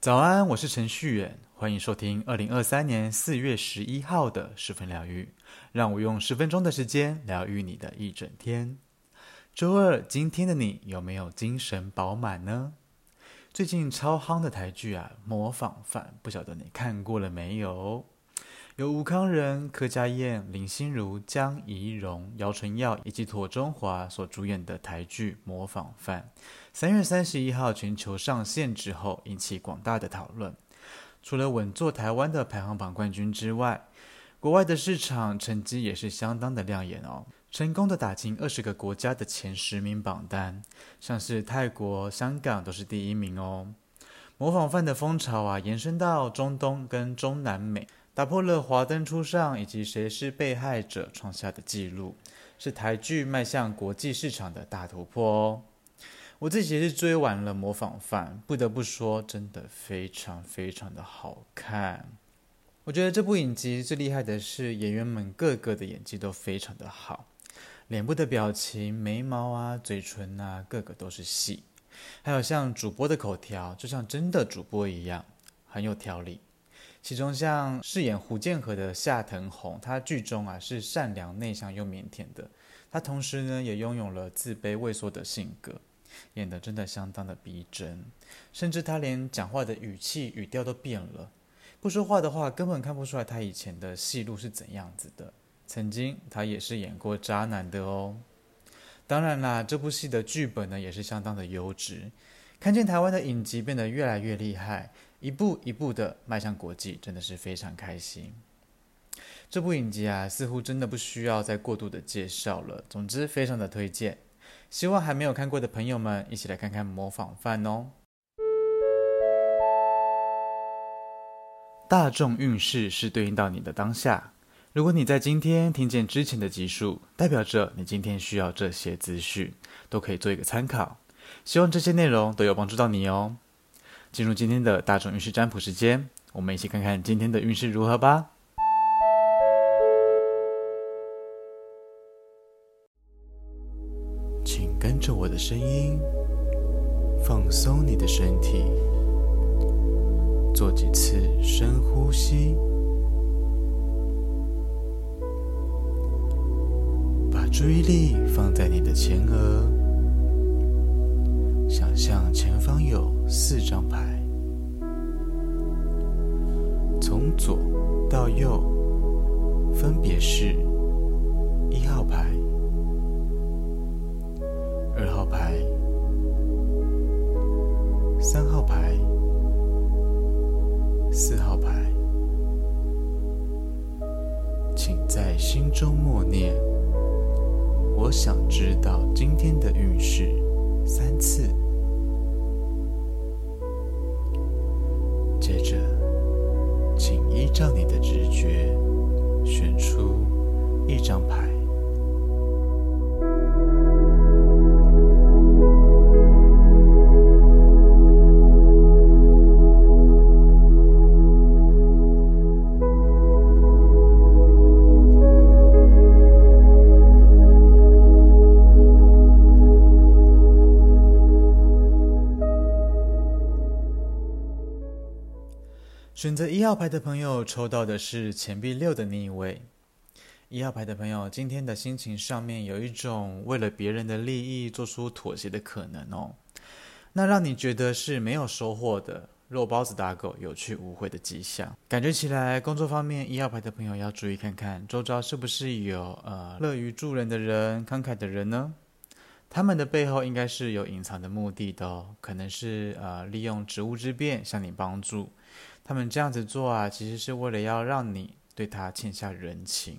早安，我是程序员，欢迎收听二零二三年四月十一号的十分疗愈。让我用十分钟的时间疗愈你的一整天。周二，今天的你有没有精神饱满呢？最近超夯的台剧啊，《模仿犯》，不晓得你看过了没有？由吴慷仁、柯佳嬿、林心如、江宜蓉、姚淳耀以及庹宗华所主演的台剧《模仿犯》，三月三十一号全球上线之后，引起广大的讨论。除了稳坐台湾的排行榜冠军之外，国外的市场成绩也是相当的亮眼哦，成功的打进二十个国家的前十名榜单，像是泰国、香港都是第一名哦。模仿犯的风潮啊，延伸到中东跟中南美。打破了《华灯初上》以及《谁是被害者》创下的纪录，是台剧迈向国际市场的大突破哦。我自己也是追完了《模仿犯》，不得不说，真的非常非常的好看。我觉得这部影集最厉害的是演员们个个的演技都非常的好，脸部的表情、眉毛啊、嘴唇啊，个个都是戏。还有像主播的口条，就像真的主播一样，很有条理。其中，像饰演胡建和的夏藤红，他剧中啊是善良、内向又腼腆的。他同时呢也拥有了自卑、畏缩的性格，演得真的相当的逼真。甚至他连讲话的语气、语调都变了，不说话的话根本看不出来他以前的戏路是怎样子的。曾经他也是演过渣男的哦。当然啦，这部戏的剧本呢也是相当的优质。看见台湾的影集变得越来越厉害。一步一步的迈向国际，真的是非常开心。这部影集啊，似乎真的不需要再过度的介绍了。总之，非常的推荐。希望还没有看过的朋友们，一起来看看《模仿犯》哦。大众运势是对应到你的当下。如果你在今天听见之前的集数，代表着你今天需要这些资讯，都可以做一个参考。希望这些内容都有帮助到你哦。进入今天的大众运势占卜时间，我们一起看看今天的运势如何吧。请跟着我的声音，放松你的身体，做几次深呼吸，把注意力放在你的前额。四张牌，从左到右，分别是一号牌、二号牌、三号牌、四号牌。请在心中默念：“我想知道今天的运势。”三次。请依照你的选择一号牌的朋友抽到的是钱币六的逆位。一号牌的朋友，今天的心情上面有一种为了别人的利益做出妥协的可能哦。那让你觉得是没有收获的，肉包子打狗，有去无回的迹象。感觉起来，工作方面，一号牌的朋友要注意看看周遭是不是有呃乐于助人的人、慷慨的人呢？他们的背后应该是有隐藏的目的的哦，可能是呃利用职务之便向你帮助。他们这样子做啊，其实是为了要让你对他欠下人情，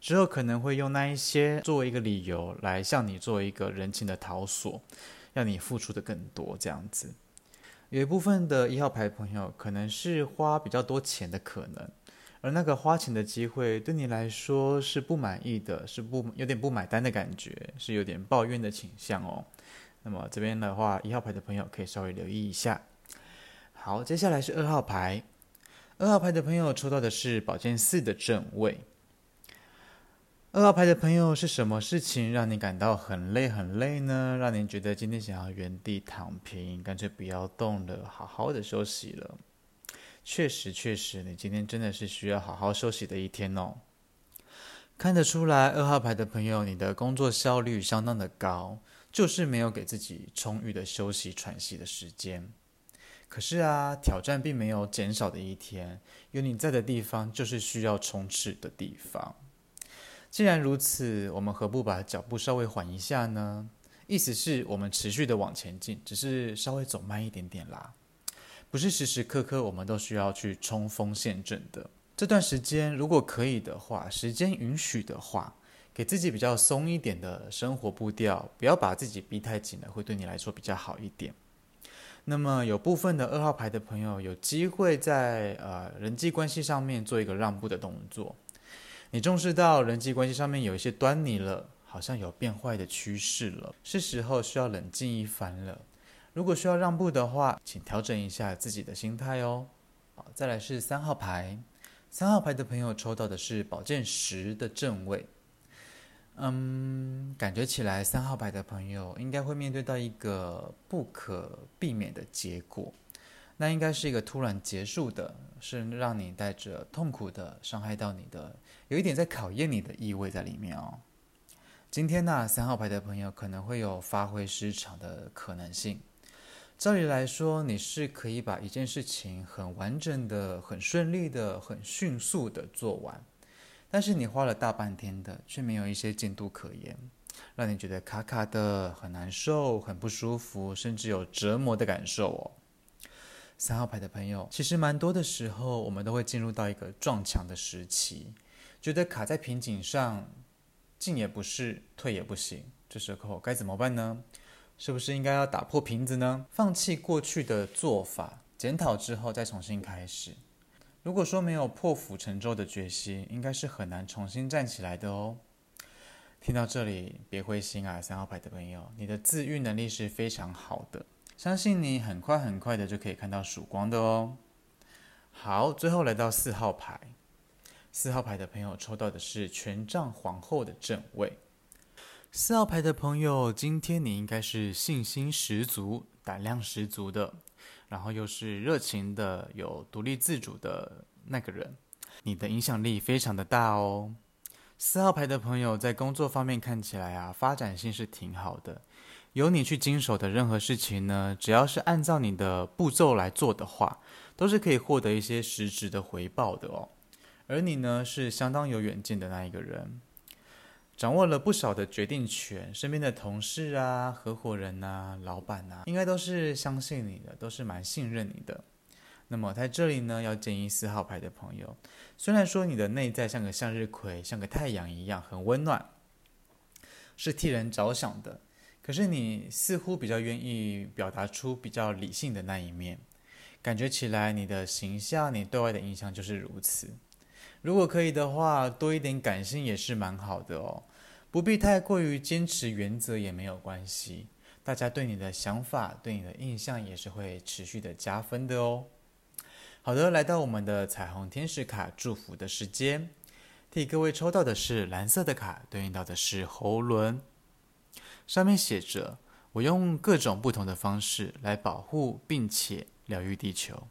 之后可能会用那一些作为一个理由来向你做一个人情的讨索，让你付出的更多这样子。有一部分的一号牌朋友可能是花比较多钱的可能，而那个花钱的机会对你来说是不满意的，是不有点不买单的感觉，是有点抱怨的倾向哦。那么这边的话，一号牌的朋友可以稍微留意一下。好，接下来是二号牌。二号牌的朋友抽到的是宝剑四的正位。二号牌的朋友，是什么事情让你感到很累很累呢？让你觉得今天想要原地躺平，干脆不要动了，好好的休息了。确实，确实，你今天真的是需要好好休息的一天哦。看得出来，二号牌的朋友，你的工作效率相当的高，就是没有给自己充裕的休息喘息的时间。可是啊，挑战并没有减少的一天，有你在的地方，就是需要冲刺的地方。既然如此，我们何不把脚步稍微缓一下呢？意思是我们持续的往前进，只是稍微走慢一点点啦。不是时时刻刻我们都需要去冲锋陷阵的。这段时间，如果可以的话，时间允许的话，给自己比较松一点的生活步调，不要把自己逼太紧了，会对你来说比较好一点。那么，有部分的二号牌的朋友，有机会在呃人际关系上面做一个让步的动作。你重视到人际关系上面有一些端倪了，好像有变坏的趋势了，是时候需要冷静一番了。如果需要让步的话，请调整一下自己的心态哦。好，再来是三号牌，三号牌的朋友抽到的是宝剑十的正位。嗯，感觉起来三号牌的朋友应该会面对到一个不可避免的结果。那应该是一个突然结束的，是让你带着痛苦的、伤害到你的，有一点在考验你的意味在里面哦。今天呢，三号牌的朋友可能会有发挥失常的可能性。照理来说，你是可以把一件事情很完整的、很顺利的、很迅速的做完，但是你花了大半天的，却没有一些进度可言，让你觉得卡卡的、很难受、很不舒服，甚至有折磨的感受哦。三号牌的朋友，其实蛮多的时候，我们都会进入到一个撞墙的时期，觉得卡在瓶颈上，进也不是，退也不行，这时候该怎么办呢？是不是应该要打破瓶子呢？放弃过去的做法，检讨之后再重新开始。如果说没有破釜沉舟的决心，应该是很难重新站起来的哦。听到这里，别灰心啊，三号牌的朋友，你的自愈能力是非常好的。相信你很快很快的就可以看到曙光的哦。好，最后来到四号牌，四号牌的朋友抽到的是权杖皇后的正位。四号牌的朋友，今天你应该是信心十足、胆量十足的，然后又是热情的、有独立自主的那个人，你的影响力非常的大哦。四号牌的朋友在工作方面看起来啊，发展性是挺好的。由你去经手的任何事情呢，只要是按照你的步骤来做的话，都是可以获得一些实质的回报的哦。而你呢，是相当有远见的那一个人，掌握了不少的决定权，身边的同事啊、合伙人啊、老板啊，应该都是相信你的，都是蛮信任你的。那么在这里呢，要建议四号牌的朋友，虽然说你的内在像个向日葵，像个太阳一样很温暖，是替人着想的。可是你似乎比较愿意表达出比较理性的那一面，感觉起来你的形象、你对外的印象就是如此。如果可以的话，多一点感性也是蛮好的哦，不必太过于坚持原则也没有关系。大家对你的想法、对你的印象也是会持续的加分的哦。好的，来到我们的彩虹天使卡祝福的时间，替各位抽到的是蓝色的卡，对应到的是喉轮。上面写着：“我用各种不同的方式来保护并且疗愈地球。”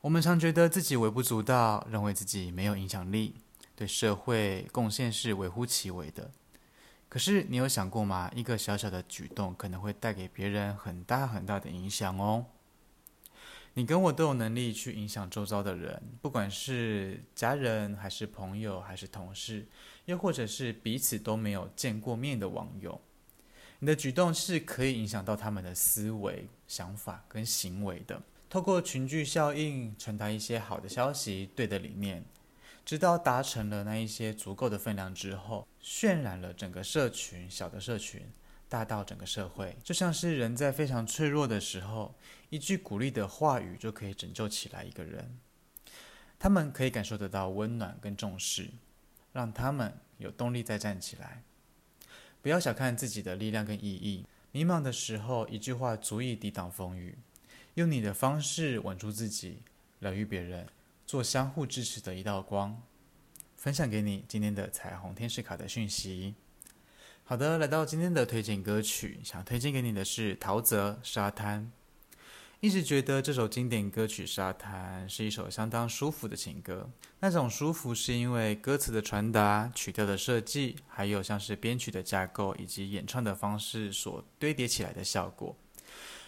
我们常觉得自己微不足道，认为自己没有影响力，对社会贡献是微乎其微的。可是，你有想过吗？一个小小的举动可能会带给别人很大很大的影响哦。你跟我都有能力去影响周遭的人，不管是家人，还是朋友，还是同事。又或者是彼此都没有见过面的网友，你的举动是可以影响到他们的思维、想法跟行为的。透过群聚效应，传达一些好的消息、对的理念，直到达成了那一些足够的分量之后，渲染了整个社群，小的社群，大到整个社会。就像是人在非常脆弱的时候，一句鼓励的话语就可以拯救起来一个人。他们可以感受得到温暖跟重视。让他们有动力再站起来，不要小看自己的力量跟意义。迷茫的时候，一句话足以抵挡风雨。用你的方式稳住自己，疗愈别人，做相互支持的一道光。分享给你今天的彩虹天使卡的讯息。好的，来到今天的推荐歌曲，想推荐给你的是陶喆《沙滩》。一直觉得这首经典歌曲《沙滩》是一首相当舒服的情歌。那种舒服是因为歌词的传达、曲调的设计，还有像是编曲的架构以及演唱的方式所堆叠起来的效果。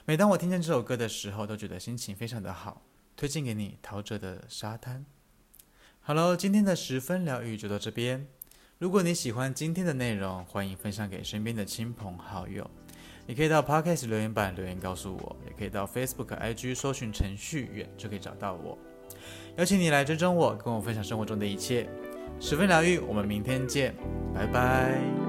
每当我听见这首歌的时候，都觉得心情非常的好。推荐给你陶喆的《沙滩》。好喽，今天的十分疗愈就到这边。如果你喜欢今天的内容，欢迎分享给身边的亲朋好友。你可以到 Podcast 留言板留言告诉我，也可以到 Facebook、IG 搜寻程序员就可以找到我。邀请你来追踪我，跟我分享生活中的一切。十分疗愈，我们明天见，拜拜。